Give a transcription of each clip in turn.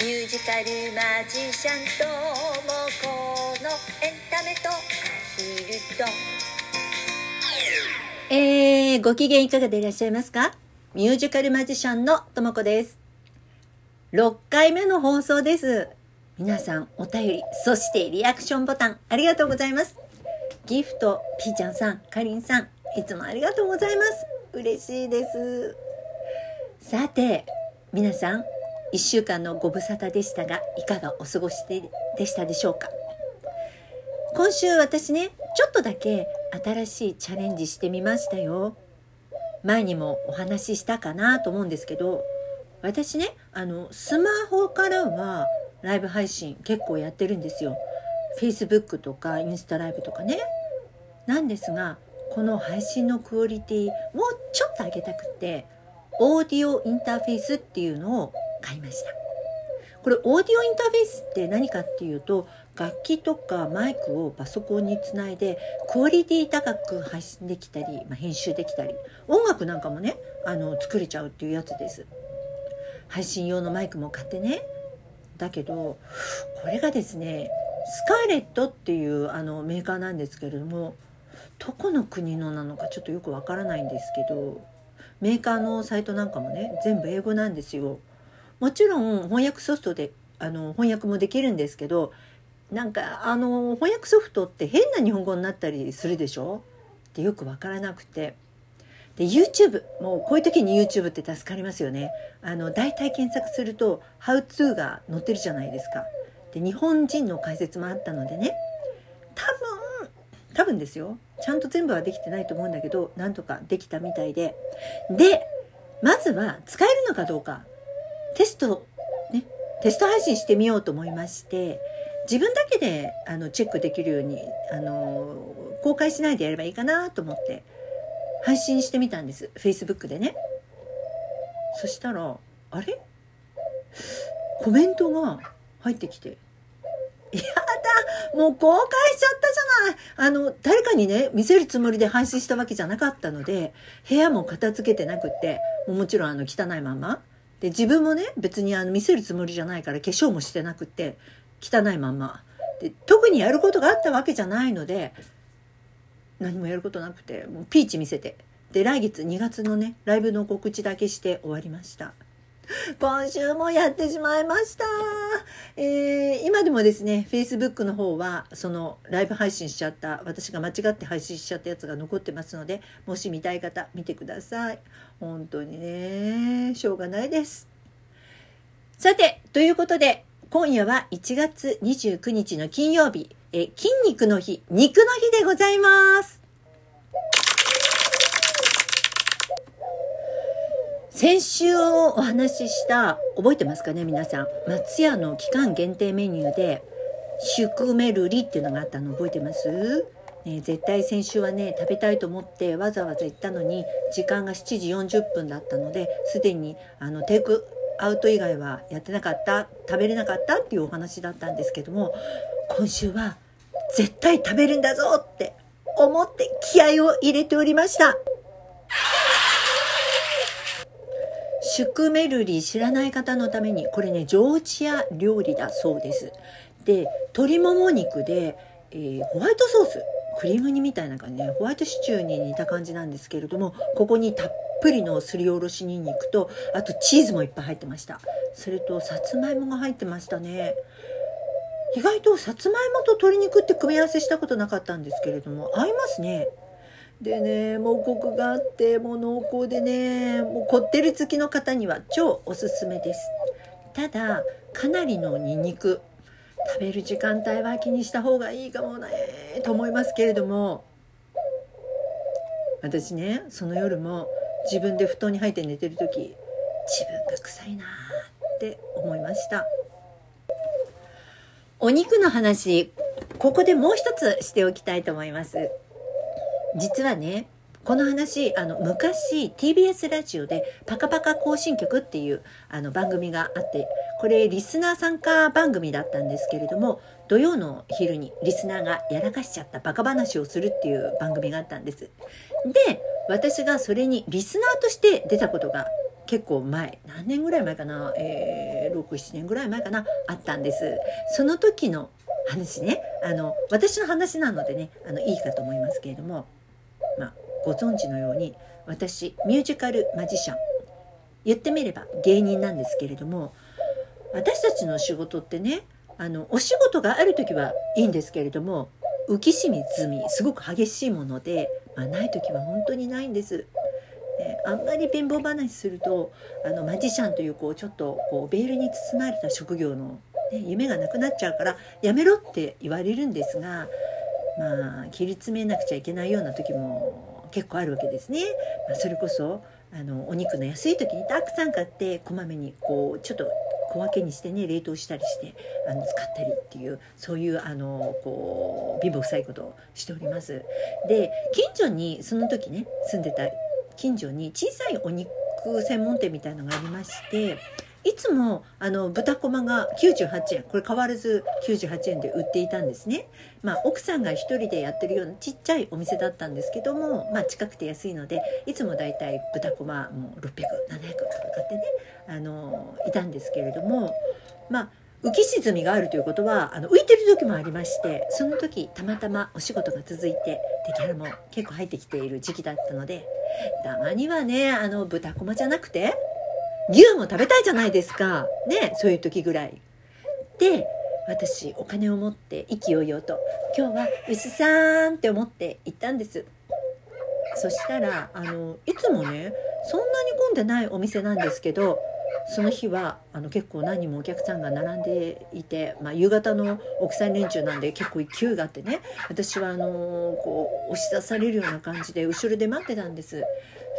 ミュージカルマジシャンともこのエンタメとアヒルとえー、ご機嫌いかがでいらっしゃいますか？ミュージカルマジシャンのともこです。6回目の放送です。皆さんお便り、そしてリアクションボタンありがとうございます。ギフト、ピーちゃんさん、かりんさん、いつもありがとうございます。嬉しいです。さて、皆さん、1週間のご無沙汰でしたが、いかがお過ごしででしたでしょうか？今週私ね、ちょっとだけ新しいチャレンジしてみましたよ。前にもお話ししたかなと思うんですけど、私ね、あの、スマホからはライブ配信結構やってるんですよ。Facebook とかインスタライブとかね。なんですが、この配信のクオリティもうちょっと上げたくって、オーディオインターフェースっていうのを買いました。これオーディオインターフェースって何かっていうと楽器とかマイクをパソコンにつないでクオリティ高く配信できたり、まあ、編集できたり音楽なんかもねあの作れちゃうっていうやつです。配信用のマイクも買ってね。だけどこれがですねスカーレットっていうあのメーカーなんですけれどもどこの国のなのかちょっとよくわからないんですけどメーカーのサイトなんかもね全部英語なんですよ。もちろん翻訳ソフトであの翻訳もできるんですけどなんかあの翻訳ソフトって変な日本語になったりするでしょ？ってよくわからなくて。で YouTube もうこういう時に YouTube って助かりますよね。あの大体検索すると「How to」が載ってるじゃないですか。で日本人の解説もあったのでね。多分多分ですよ。ちゃんと全部はできてないと思うんだけどなんとかできたみたいで。でまずは使えるのかどうか。テスト、ね、テスト配信してみようと思いまして、自分だけであのチェックできるように、あの、公開しないでやればいいかなと思って、配信してみたんです。Facebook でね。そしたら、あれ？コメントが入ってきて、やだもう公開しちゃったじゃないあの、誰かにね、見せるつもりで配信したわけじゃなかったので、部屋も片付けてなくって、もちろんあの、汚いまま。で自分もね別にあの見せるつもりじゃないから化粧もしてなくて汚いまんま。で特にやることがあったわけじゃないので何もやることなくてもうピーチ見せて。で来月2月のねライブの告知だけして終わりました。今週もやってしまいました、えー今でもですね Facebook の方はそのライブ配信しちゃった私が間違って配信しちゃったやつが残ってますのでもし見たい方見てください。本当にねしょうがないです。さてということで今夜は1月29日の金曜日。え筋肉の日肉の日でございます。先週お話しした覚えてますかね皆さん。松屋の期間限定メニューでシュクメルリっていうのがあったの覚えてます？ね、絶対先週はね食べたいと思ってわざわざ行ったのに時間が7時40分だったのですでにあのテイクアウト以外はやってなかった食べれなかったっていうお話だったんですけども今週は絶対食べるんだぞって思って気合を入れておりました。シュクメルリ知らない方のためにこれねジョージア料理だそうです。で鶏もも肉で、えーホワイトソースクリーム煮みたいな感じねホワイトシチューに似た感じなんですけれどもここにたっぷりのすりおろしにんにくとあとチーズもいっぱい入ってました。それとさつまいもが入ってましたね。意外とさつまいもと鶏肉って組み合わせしたことなかったんですけれども合いますね。でねもうコクがあってもう濃厚でねもうこってり好きの方には超おすすめです。ただかなりのニンニク。食べる時間帯は気にした方がいいかもねと思いますけれども。私ねその夜も自分で布団に入って寝てる時自分が臭いなって思いました。お肉の話ここでもう一つしておきたいと思います。実はねこの話あの昔 TBS ラジオで「パカパカ行進曲」っていうあの番組があってこれリスナー参加番組だったんですけれども土曜の昼にリスナーがやらかしちゃったバカ話をするっていう番組があったんです。で私がそれにリスナーとして出たことが結構前何年ぐらい前かな、えー、67年ぐらい前かなあったんですその時の話ねあの私の話なのでねあのいいかと思いますけれども、ご存知のように私ミュージカルマジシャン言ってみれば芸人なんですけれども私たちの仕事ってねあのお仕事がある時はいいんですけれども浮き沈みすごく激しいもので、まあ、ない時は本当にないんです。あんまり貧乏話するとあのマジシャンというこうちょっとこうベールに包まれた職業の、ね、夢がなくなっちゃうからやめろって言われるんですがまあ切り詰めなくちゃいけないような時も結構あるわけですね。まあ、それこそあのお肉の安い時にたくさん買ってこまめにこうちょっと小分けにしてね冷凍したりしてあの使ったりっていうそういうあのこう貧乏くさいことをしております。で近所にその時ね住んでた近所に小さいお肉専門店みたいのがありましていつもあの豚こまが98円これ変わらず98円で売っていたんですね。まあ、奥さんが一人でやってるようなちっちゃいお店だったんですけども、まあ、近くて安いのでいつもだいたい豚こまもう600700とか買ってねあのいたんですけれどもまあ浮き沈みがあるということはあの浮いてる時もありましてその時たまたまお仕事が続いてでギャラも結構入ってきている時期だったのでたまにはねあの豚こまじゃなくて牛も食べたいじゃないですかねそういう時ぐらい。で私お金を持って意気揚々と「今日は牛さん」って思って行ったんです。そしたらあのいつもねそんなに混んでないお店なんですけどその日はあの結構何人もお客さんが並んでいて、まあ、夕方の奥さん連中なんで結構勢いがあってね私はあのこう押し出されるような感じで後ろで待ってたんです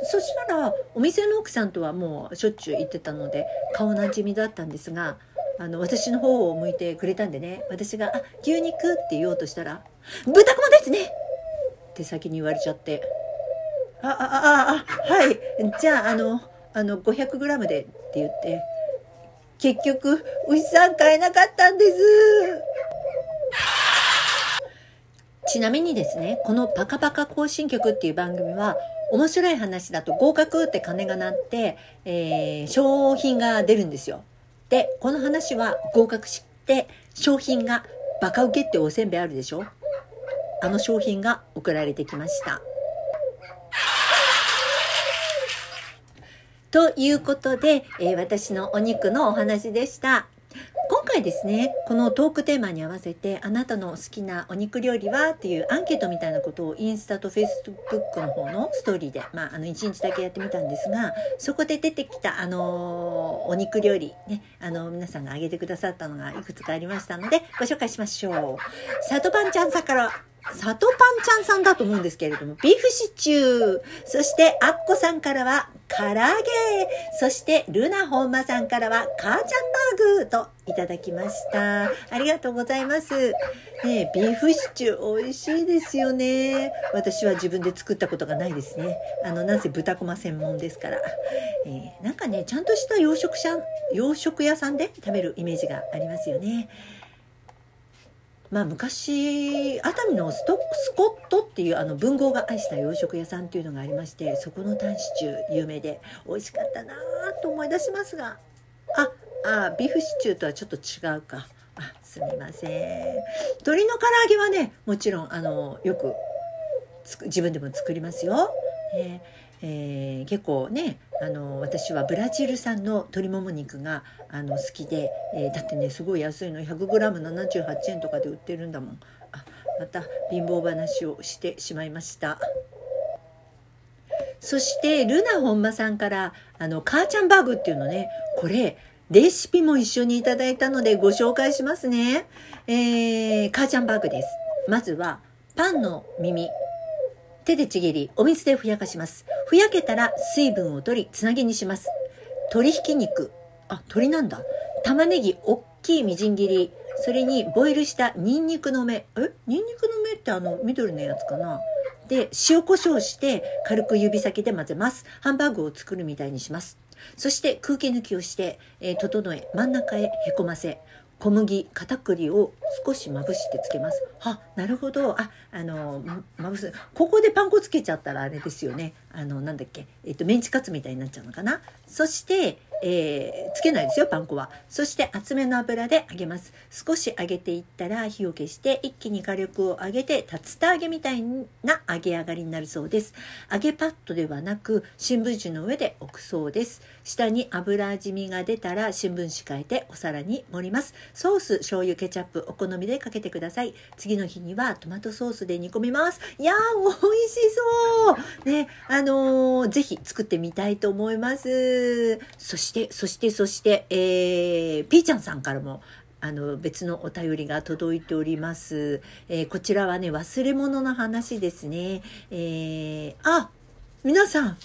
そしたらお店の奥さんとはもうしょっちゅう行ってたので顔なじみだったんですがあの私の方を向いてくれたんでね私が「あ牛肉」って言おうとしたら「豚こまですね!」って先に言われちゃって「ああああはいじゃああのあの 500g で」って言って結局牛さん買えなかったんですちなみにですねこの「パカパカ行進曲」っていう番組は面白い話だと合格って鐘が鳴って、えー、商品が出るんですよ。で、この話は合格して商品がバカウケっておせんべいあるでしょ？あの商品が送られてきました。ということで、えー、私のお肉のお話でした。今回ですね、このトークテーマに合わせて、あなたの好きなお肉料理はっていうアンケートみたいなことをインスタとフェイスブックの方のストーリーで、まあ、あの、1日だけやってみたんですが、そこで出てきた、あのお肉料理、ね、あの、皆さんが挙げてくださったのがいくつかありましたので、ご紹介しましょう。サトパンちゃんさから、サトパンちゃんさんだと思うんですけれども、ビーフシチュー。そして、アッコさんからは、唐揚げ。そして、ルナ本間さんからは、カーチャンバーグといただきました。ありがとうございます。ねビーフシチュー美味しいですよね。私は自分で作ったことがないですね。あの、なぜ豚こま専門ですから。えー、なんかね、ちゃんとした洋食洋食屋さんで食べるイメージがありますよね。まあ、昔熱海のストスコットっていうあの文豪が愛した洋食屋さんっていうのがありましてそこのタンシチュー有名で美味しかったなと思い出しますがああビーフシチューとはちょっと違うか。あすみません。鶏の唐揚げはねもちろんあのよく自分でも作りますよ。ええー、結構ねあの私はブラジル産の鶏もも肉があの好きで、えー、だってねすごい安いの 100g78 円とかで売ってるんだもんあまた貧乏話をしてしまいましたそしてルナ本間さんからあの母ちゃんバーグっていうのねこれレシピも一緒にいただいたのでご紹介しますね。えー、母ちゃんバーグです。まずは、パンの耳、手でちぎり、お水でふやかします。ふやけたら水分を取り、つなぎにします。鶏ひき肉。あ、鶏なんだ。玉ねぎ、おっきいみじん切り。それに、ボイルしたニンニクの芽。え？ニンニクの芽ってあの、緑のやつかなで、塩コショウして、軽く指先で混ぜます。ハンバーグを作るみたいにします。そして空気抜きをして、えー、整え、真ん中へへこませ、小麦片栗を少しまぶしてつけます。あなるほど。ああのまぶす。ここでパン粉つけちゃったらあれですよね。あのなんだっけ、えっと、メンチカツみたいになっちゃうのかな。そしてえー、つけないですよパン粉は。そして厚めの油で揚げます。少し揚げていったら火を消して一気に火力を上げて竜田揚げみたいな揚げ上がりになるそうです。揚げパッドではなく新聞紙の上で置くそうです。下に油染みが出たら新聞紙変えてお皿に盛ります。ソース醤油ケチャップお好みでかけてください。次の日にはトマトソースで煮込みます。いやー美味しそう！ねあのー、ぜひ作ってみたいと思います。そしてして、そして、そして、えー、ピーちゃんさんからも、あの、別のお便りが届いております。えー、こちらはね、忘れ物の話ですね。えー、あ、皆さん、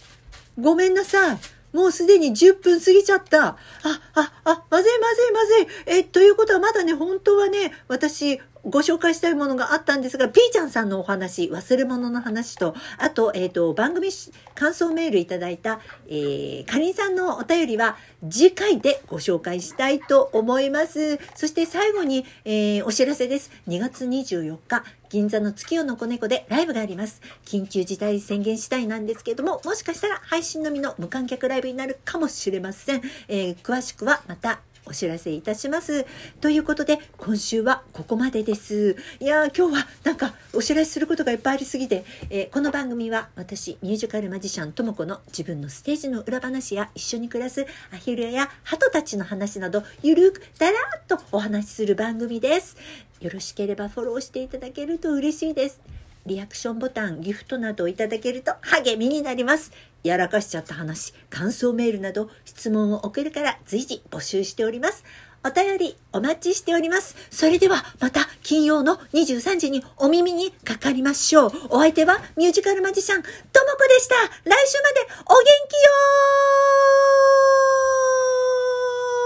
ごめんなさい。もうすでに10分過ぎちゃった。あ、あ、あ、まずいまずいまずい。え、ということはまだね、本当はね、私、ご紹介したいものがあったんですが、ピーちゃんさんのお話、忘れ物の話と、あと、えっ、ー、と、番組感想メールいただいた、えー、かりんさんのお便りは、次回でご紹介したいと思います。そして最後に、えー、お知らせです。2月24日、銀座の月夜の子猫でライブがあります。緊急事態宣言次第なんですけれども、もしかしたら配信のみの無観客ライブになるかもしれません。えー、詳しくはまたお知らせいたします。ということで、今週はここまでです。いやー、今日はなんかお知らせすることがいっぱいありすぎて、えー、この番組は私、ミュージカルマジシャンともこの自分のステージの裏話や一緒に暮らすアヒルや鳩たちの話など、ゆるくだらーっとお話しする番組です。よろしければフォローしていただけると嬉しいです。リアクションボタン、ギフトなどをいただけると励みになります。やらかしちゃった話、感想メールなど質問を送るから随時募集しております。お便りお待ちしております。それではまた金曜の23時にお耳にかかりましょう。お相手はミュージカルマジシャン、ともこでした。来週までお元気よー